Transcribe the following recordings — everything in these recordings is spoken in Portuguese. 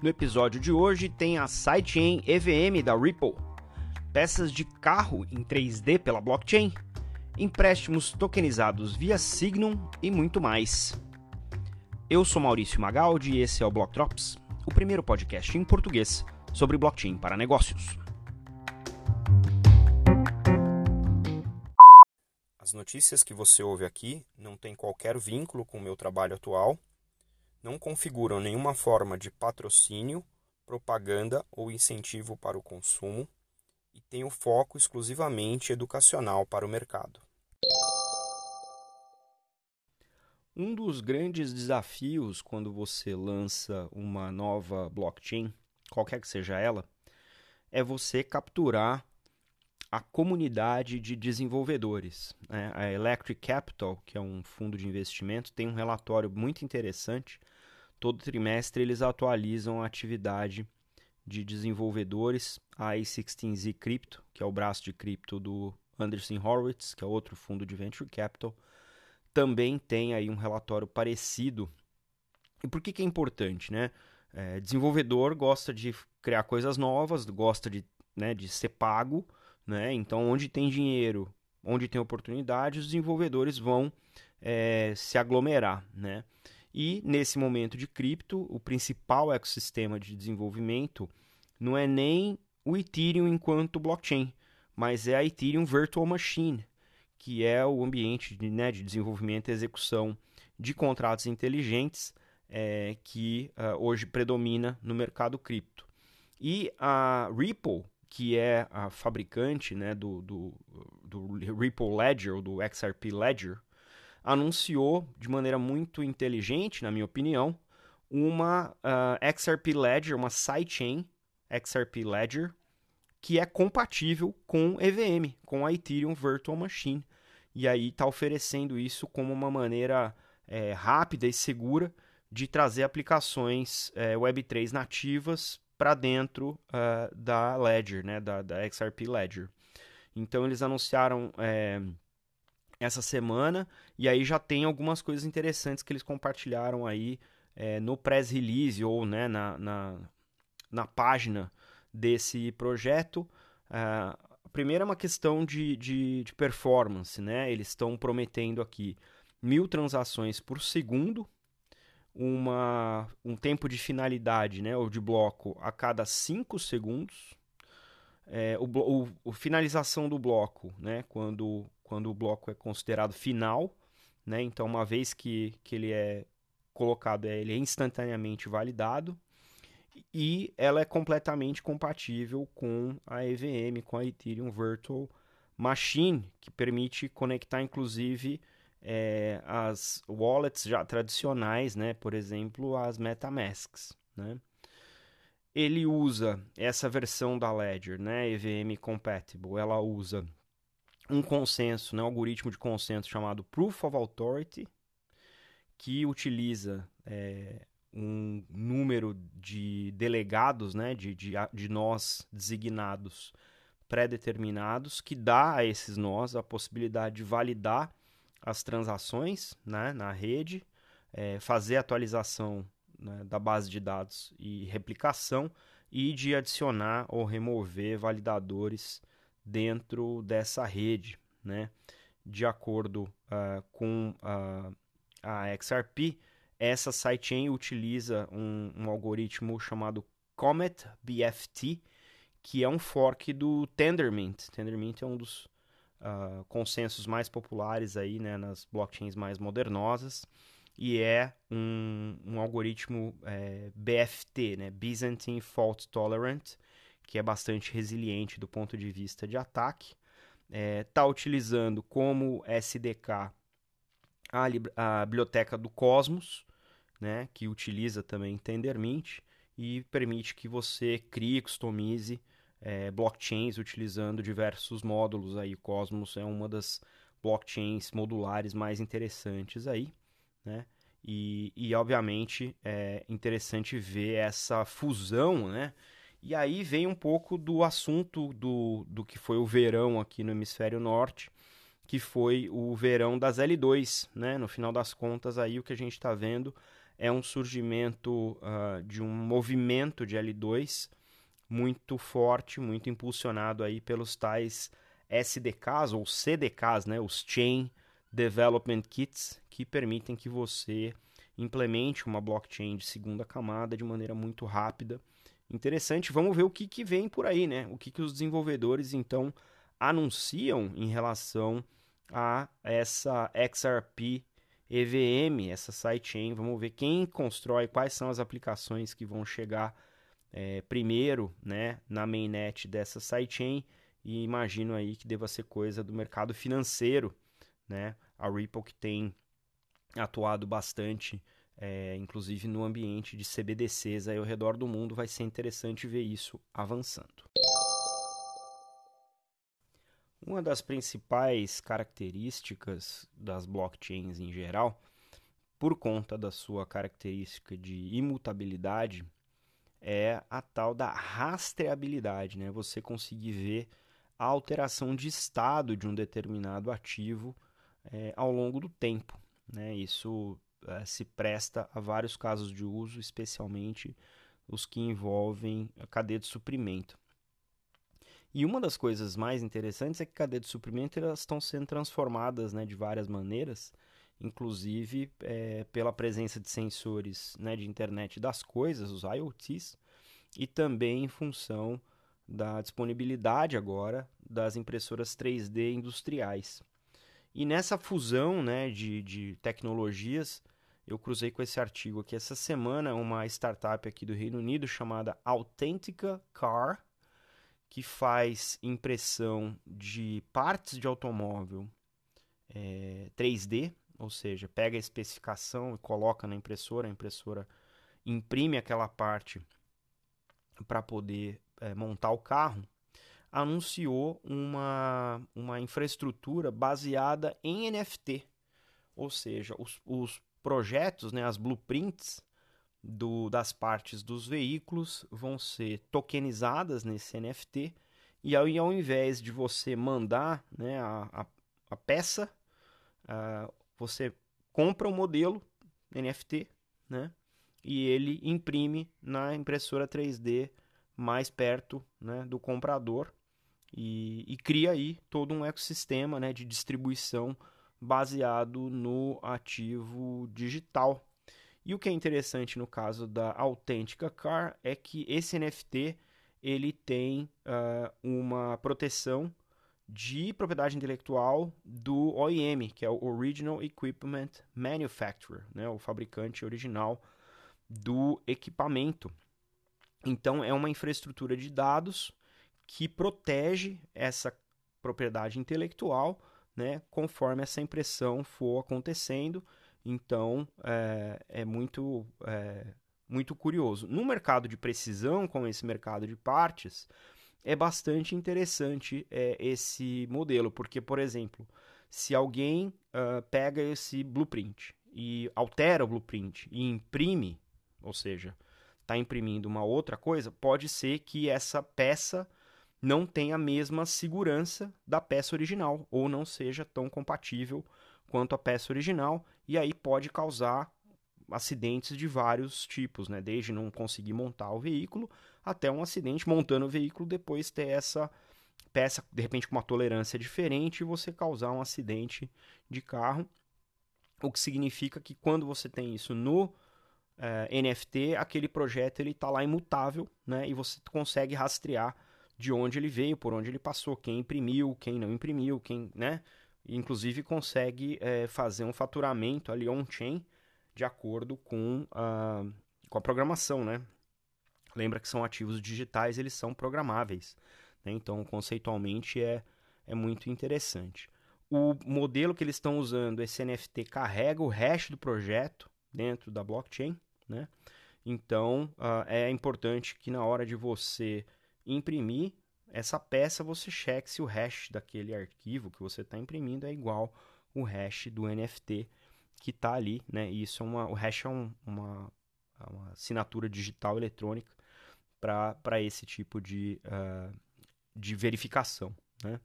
No episódio de hoje tem a sidechain EVM da Ripple, peças de carro em 3D pela blockchain, empréstimos tokenizados via Signum e muito mais. Eu sou Maurício Magaldi e esse é o Block Drops, o primeiro podcast em português sobre blockchain para negócios. As notícias que você ouve aqui não têm qualquer vínculo com o meu trabalho atual não configuram nenhuma forma de patrocínio, propaganda ou incentivo para o consumo e têm o foco exclusivamente educacional para o mercado. Um dos grandes desafios quando você lança uma nova blockchain, qualquer que seja ela, é você capturar a comunidade de desenvolvedores. Né? A Electric Capital, que é um fundo de investimento, tem um relatório muito interessante Todo trimestre eles atualizam a atividade de desenvolvedores. A A16Z Crypto, que é o braço de cripto do Anderson Horowitz, que é outro fundo de venture capital, também tem aí um relatório parecido. E por que, que é importante, né? É, desenvolvedor gosta de criar coisas novas, gosta de, né, de ser pago, né? Então, onde tem dinheiro, onde tem oportunidade, os desenvolvedores vão é, se aglomerar, né? E nesse momento de cripto, o principal ecossistema de desenvolvimento não é nem o Ethereum enquanto blockchain, mas é a Ethereum Virtual Machine, que é o ambiente de, né, de desenvolvimento e execução de contratos inteligentes é, que uh, hoje predomina no mercado cripto. E a Ripple, que é a fabricante né, do, do, do Ripple Ledger, ou do XRP Ledger, anunciou de maneira muito inteligente, na minha opinião, uma uh, XRP Ledger, uma sidechain XRP Ledger, que é compatível com EVM, com a Ethereum Virtual Machine. E aí está oferecendo isso como uma maneira é, rápida e segura de trazer aplicações é, Web3 nativas para dentro uh, da Ledger, né, da, da XRP Ledger. Então eles anunciaram é, essa semana. E aí já tem algumas coisas interessantes que eles compartilharam aí é, no press release ou né, na, na, na página desse projeto. Uh, a primeira é uma questão de, de, de performance, né? Eles estão prometendo aqui mil transações por segundo, uma, um tempo de finalidade, né, ou de bloco a cada 5 segundos. É, o, o, o, finalização do bloco, né, quando quando o bloco é considerado final, né? Então, uma vez que, que ele é colocado, é, ele é instantaneamente validado e ela é completamente compatível com a EVM, com a Ethereum Virtual Machine, que permite conectar inclusive é, as wallets já tradicionais, né? Por exemplo, as MetaMasks, né? Ele usa essa versão da Ledger, né? EVM Compatible, ela usa um consenso, né, um algoritmo de consenso chamado Proof of Authority, que utiliza é, um número de delegados, né, de, de, de nós designados pré-determinados, que dá a esses nós a possibilidade de validar as transações né, na rede, é, fazer atualização né, da base de dados e replicação, e de adicionar ou remover validadores dentro dessa rede, né? De acordo uh, com uh, a XRP, essa sidechain utiliza um, um, algoritmo chamado Comet BFT, que é um fork do Tendermint. Tendermint é um dos uh, consensos mais populares aí, né, nas blockchains mais modernosas e é um, um algoritmo é, BFT, né, Byzantine Fault Tolerant, que é bastante resiliente do ponto de vista de ataque. Está é, tá utilizando como SDK a, a, biblioteca do Cosmos, né, que utiliza também Tendermint e permite que você crie, customize é, blockchains utilizando diversos módulos. Aí, o Cosmos é uma das blockchains modulares mais interessantes aí, né? E, e obviamente é interessante ver essa fusão, né? E aí vem um pouco do assunto do, do que foi o verão aqui no hemisfério norte, que foi o verão das L2, né? No final das contas, aí o que a gente está vendo é um surgimento uh, de um movimento de L2 muito forte, muito impulsionado aí pelos tais SDKs ou CDKs, né, os Chain Development Kits, que permitem que você implemente uma blockchain de segunda camada de maneira muito rápida. Interessante, vamos ver o que, que vem por aí, né? O que, que os desenvolvedores então anunciam em relação a essa XRP EVM, essa sidechain. Vamos ver quem constrói, quais são as aplicações que vão chegar é, primeiro né, na mainnet dessa sidechain. E imagino aí que deva ser coisa do mercado financeiro. Né? A Ripple que tem atuado bastante, é, inclusive no ambiente de CBDCs aí ao redor do mundo. Vai ser interessante ver isso avançando. Uma das principais características das blockchains em geral, por conta da sua característica de imutabilidade, é a tal da rastreabilidade, né? Você conseguir ver a alteração de estado de um determinado ativo é, ao longo do tempo, né? Isso é, se presta a vários casos de uso, especialmente os que envolvem a cadeia de suprimento. E uma das coisas mais interessantes é que cadeia de suprimento elas estão sendo transformadas né, de várias maneiras, inclusive é, pela presença de sensores né, de internet das coisas, os IoTs, e também em função da disponibilidade agora das impressoras 3D industriais. E nessa fusão né, de, de tecnologias, eu cruzei com esse artigo aqui essa semana, uma startup aqui do Reino Unido chamada Authentica Car, que faz impressão de partes de automóvel é, 3D, ou seja, pega a especificação e coloca na impressora, a impressora imprime aquela parte para poder é, montar o carro, anunciou uma, uma infraestrutura baseada em NFT, ou seja, os, os projetos, né, as blueprints do, das partes dos veículos vão ser tokenizadas nesse NFT e ao, invés de você mandar né, a, a, a peça, uh, você compra o um modelo NFT né, e ele imprime na impressora 3D mais perto né, do comprador e, e, cria aí todo um ecossistema né, de distribuição baseado no ativo digital e o que é interessante no caso da Authentica Car é que esse NFT ele tem uh, uma proteção de propriedade intelectual do OEM, que é o Original Equipment Manufacturer, né, o fabricante original do equipamento. Então é uma infraestrutura de dados que protege essa propriedade intelectual, né, conforme essa impressão for acontecendo então, é, é muito, é, muito curioso. No mercado de precisão, como esse mercado de partes, é bastante interessante é, esse modelo, porque, por exemplo, se alguém uh, pega esse blueprint e altera o blueprint e imprime, ou seja, está imprimindo uma outra coisa, pode ser que essa peça não tenha a mesma segurança da peça original ou não seja tão compatível quanto a peça original e aí pode causar acidentes de vários tipos, né? Desde não conseguir montar o veículo até um acidente montando o veículo depois ter essa peça de repente com uma tolerância diferente e você causar um acidente de carro, o que significa que quando você tem isso no eh, NFT, aquele projeto ele está lá imutável, né? E você consegue rastrear de onde ele veio, por onde ele passou, quem imprimiu, quem não imprimiu, quem, né? inclusive consegue é, fazer um faturamento ali on-chain de acordo com a, com a programação, né? Lembra que são ativos digitais, eles são programáveis. Né? Então, conceitualmente, é, é muito interessante. O modelo que eles estão usando, esse NFT, carrega o hash do projeto dentro da blockchain. Né? Então, uh, é importante que na hora de você imprimir essa peça você cheque se o hash daquele arquivo que você está imprimindo é igual o hash do NFT que está ali, né? E isso é uma, o hash é um, uma, é uma assinatura digital eletrônica para esse tipo de, uh, de verificação, né?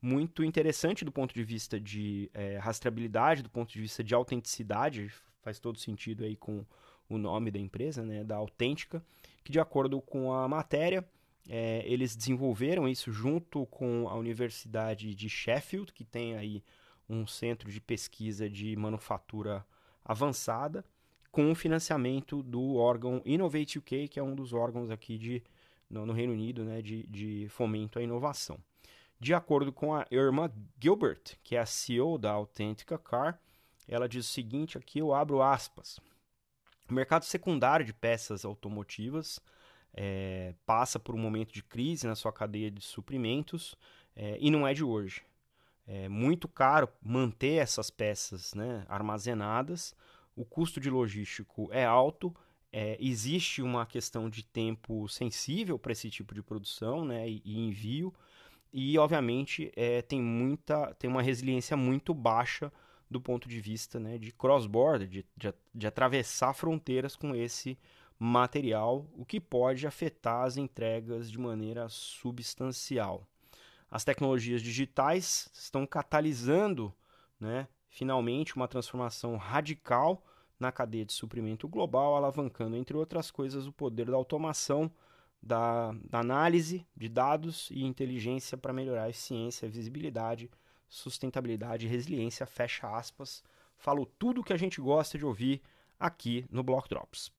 Muito interessante do ponto de vista de é, rastreabilidade, do ponto de vista de autenticidade, faz todo sentido aí com o nome da empresa, né, da Autêntica, que de acordo com a matéria, é, eles desenvolveram isso junto com a Universidade de Sheffield, que tem aí um centro de pesquisa de manufatura avançada, com o financiamento do órgão Innovate UK, que é um dos órgãos aqui de, no, no Reino Unido né, de, de fomento à inovação. De acordo com a Irma Gilbert, que é a CEO da Authentica Car, ela diz o seguinte aqui, eu abro aspas. O mercado secundário de peças automotivas é, passa por um momento de crise na sua cadeia de suprimentos é, e não é de hoje. É muito caro manter essas peças né, armazenadas, o custo de logístico é alto, é, existe uma questão de tempo sensível para esse tipo de produção né, e, e envio, e obviamente é, tem, muita, tem uma resiliência muito baixa do ponto de vista né, de cross-border, de, de, de atravessar fronteiras com esse material, o que pode afetar as entregas de maneira substancial. As tecnologias digitais estão catalisando, né, finalmente, uma transformação radical na cadeia de suprimento global, alavancando, entre outras coisas, o poder da automação, da, da análise de dados e inteligência para melhorar a eficiência, a visibilidade, sustentabilidade e resiliência. Fecha aspas. Falo tudo o que a gente gosta de ouvir aqui no Block Drops.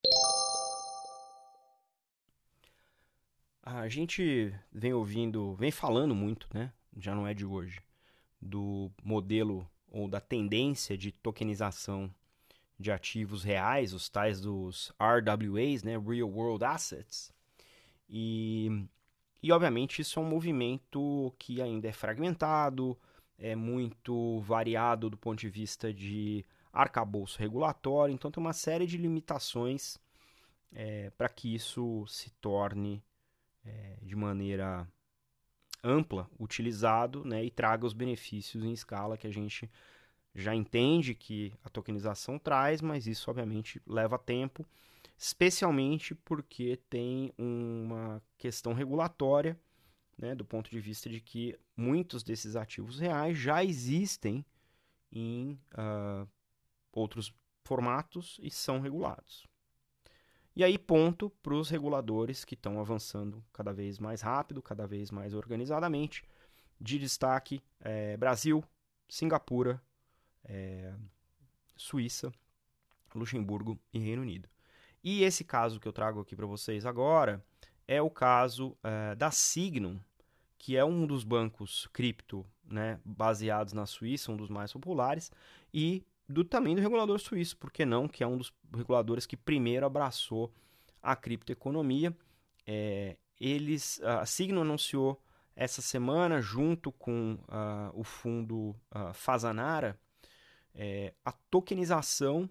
A gente vem ouvindo, vem falando muito, né? Já não é de hoje, do modelo ou da tendência de tokenização de ativos reais, os tais dos RWAs, né? Real World Assets. E, e obviamente isso é um movimento que ainda é fragmentado, é muito variado do ponto de vista de arcabouço regulatório, então tem uma série de limitações é, para que isso se torne é, de maneira ampla utilizado né, e traga os benefícios em escala que a gente já entende que a tokenização traz, mas isso obviamente leva tempo, especialmente porque tem uma questão regulatória, né, do ponto de vista de que muitos desses ativos reais já existem em uh, outros formatos e são regulados. E aí, ponto para os reguladores que estão avançando cada vez mais rápido, cada vez mais organizadamente. De destaque: é, Brasil, Singapura, é, Suíça, Luxemburgo e Reino Unido. E esse caso que eu trago aqui para vocês agora é o caso é, da Signum, que é um dos bancos cripto né, baseados na Suíça, um dos mais populares, e do também do regulador suíço, por que não, que é um dos reguladores que primeiro abraçou a criptoeconomia. É, eles, a Signo anunciou essa semana, junto com uh, o fundo uh, Fazanara, é, a tokenização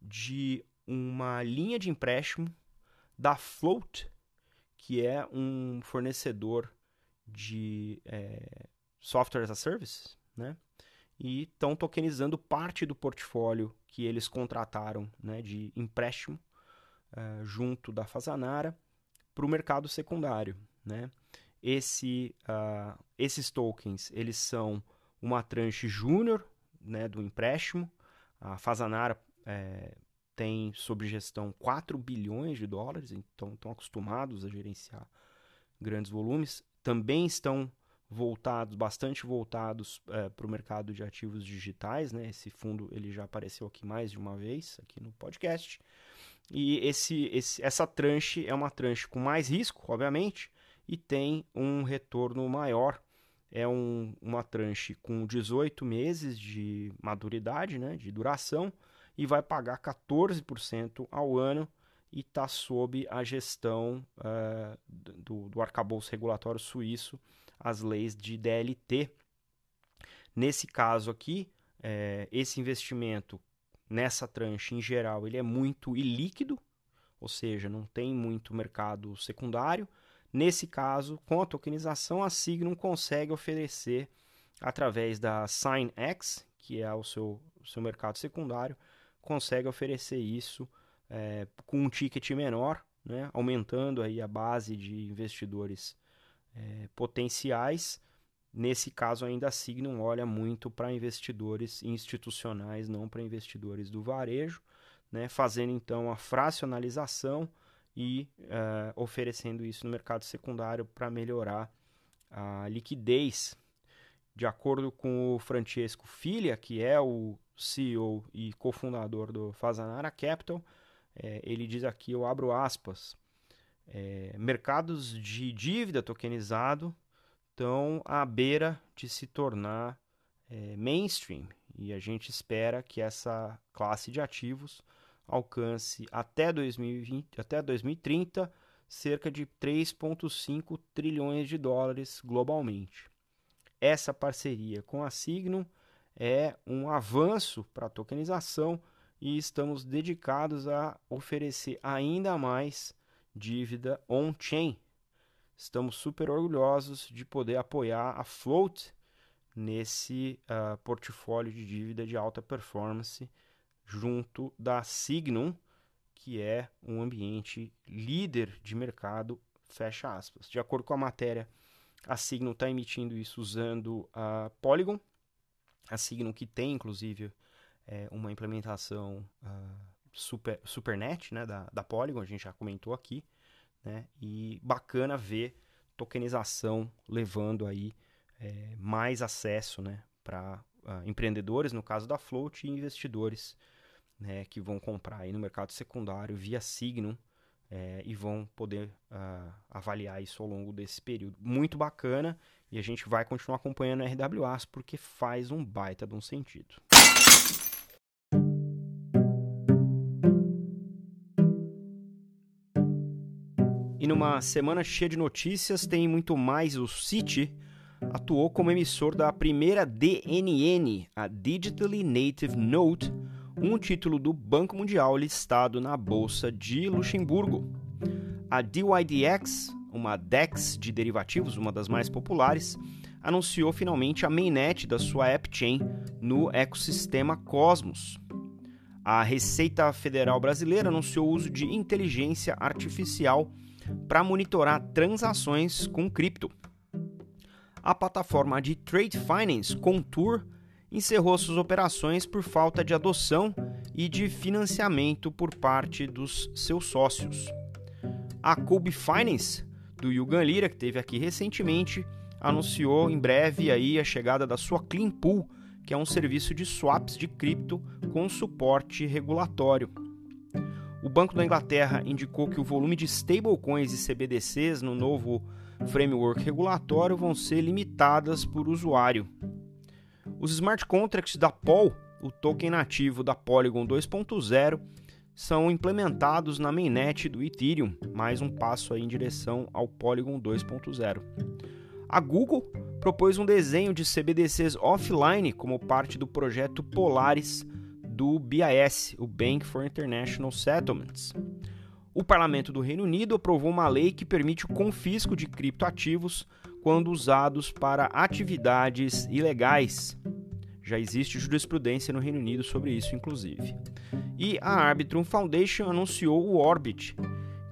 de uma linha de empréstimo da Float, que é um fornecedor de é, software as a service, né? E estão tokenizando parte do portfólio que eles contrataram né, de empréstimo uh, junto da Fazanara para o mercado secundário. Né? Esse, uh, esses tokens eles são uma tranche júnior né, do empréstimo. A Fazanara é, tem sob gestão 4 bilhões de dólares, então estão acostumados a gerenciar grandes volumes. Também estão voltados, bastante voltados é, para o mercado de ativos digitais, né? Esse fundo ele já apareceu aqui mais de uma vez aqui no podcast. E esse, esse, essa tranche é uma tranche com mais risco, obviamente, e tem um retorno maior. É um, uma tranche com 18 meses de maturidade, né, de duração, e vai pagar 14% ao ano e está sob a gestão uh, do, do arcabouço regulatório suíço as leis de DLT. Nesse caso aqui, é, esse investimento nessa tranche em geral ele é muito ilíquido, ou seja, não tem muito mercado secundário. Nesse caso, com a tokenização, a Signum consegue oferecer através da SignX, que é o seu, seu mercado secundário, consegue oferecer isso é, com um ticket menor, né, aumentando aí a base de investidores é, potenciais. Nesse caso, ainda a Signum olha muito para investidores institucionais, não para investidores do varejo. né, fazendo então a fracionalização e uh, oferecendo isso no mercado secundário para melhorar a liquidez. De acordo com o Francesco Filha, que é o CEO e cofundador do Fazanara Capital, é, ele diz aqui, eu abro aspas, é, mercados de dívida tokenizado estão à beira de se tornar é, mainstream e a gente espera que essa classe de ativos alcance até 2020, até 2030 cerca de 3,5 trilhões de dólares globalmente. Essa parceria com a Signum é um avanço para a tokenização e estamos dedicados a oferecer ainda mais dívida on-chain. Estamos super orgulhosos de poder apoiar a Float nesse uh, portfólio de dívida de alta performance junto da Signum, que é um ambiente líder de mercado, fecha aspas. De acordo com a matéria, a Signum está emitindo isso usando a Polygon, a Signum que tem inclusive é, uma implementação uh, super, Supernet né, da, da Polygon, a gente já comentou aqui, né, e bacana ver tokenização levando aí é, mais acesso né, para uh, ah, empreendedores, no caso da Float, e investidores né, que vão comprar aí no mercado secundário via Signum é, e vão poder uh, avaliar isso ao longo desse período. Muito bacana e a gente vai continuar acompanhando a RWAs porque faz um baita de um sentido. E numa semana cheia de notícias, tem muito mais o City atuou como emissor da primeira DNN, a Digitally Native Note, um título do Banco Mundial listado na Bolsa de Luxemburgo. A DYDX, uma DEX de derivativos, uma das mais populares, anunciou finalmente a mainnet da sua AppChain no ecossistema Cosmos. A Receita Federal Brasileira anunciou o uso de inteligência artificial para monitorar transações com cripto a plataforma de trade finance Contour encerrou suas operações por falta de adoção e de financiamento por parte dos seus sócios. A Kobe Finance, do Yugan Lira, que teve aqui recentemente, anunciou em breve aí a chegada da sua Clean Pool, que é um serviço de swaps de cripto com suporte regulatório. O Banco da Inglaterra indicou que o volume de stablecoins e CBDCs no novo framework regulatório vão ser limitadas por usuário. Os smart contracts da POL, o token nativo da Polygon 2.0, são implementados na mainnet do Ethereum, mais um passo aí em direção ao Polygon 2.0. A Google propôs um desenho de CBDCs offline como parte do projeto Polaris do BIS, o Bank for International Settlements. O parlamento do Reino Unido aprovou uma lei que permite o confisco de criptoativos quando usados para atividades ilegais. Já existe jurisprudência no Reino Unido sobre isso, inclusive. E a Arbitrum Foundation anunciou o Orbit,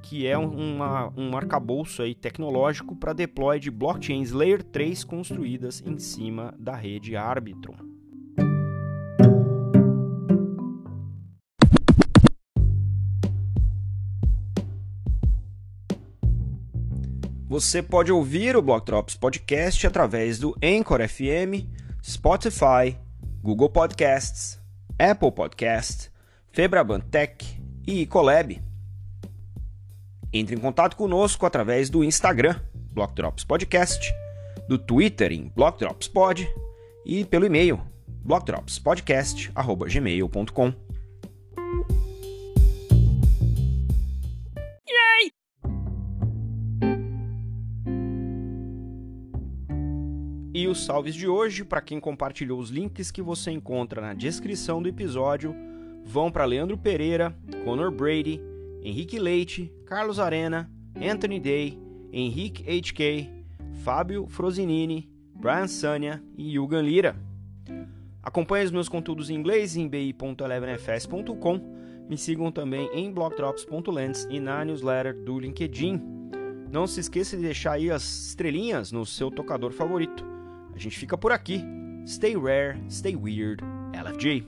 que é uma, um arcabouço aí tecnológico para deploy de blockchains Layer 3 construídas em cima da rede Arbitrum. Você pode ouvir o Block Drops Podcast através do Anchor FM, Spotify, Google Podcasts, Apple Podcast, Febraban Tech e Colab. Entre em contato conosco através do Instagram, Block Drops Podcast, do Twitter em Block Drops Pod e pelo e-mail blockdropspodcast@gmail.com. Os salves de hoje, para quem compartilhou os links que você encontra na descrição do episódio, vão para Leandro Pereira, Conor Brady, Henrique Leite, Carlos Arena, Anthony Day, Henrique HK, Fábio Frosinini, Brian Sania e Yugan Lira. Acompanhe os meus conteúdos em inglês em bi.elevenfs.com. Me sigam também em blogdrops.lens e na newsletter do LinkedIn. Não se esqueça de deixar aí as estrelinhas no seu tocador favorito. A gente fica por aqui. Stay rare, stay weird, LFG.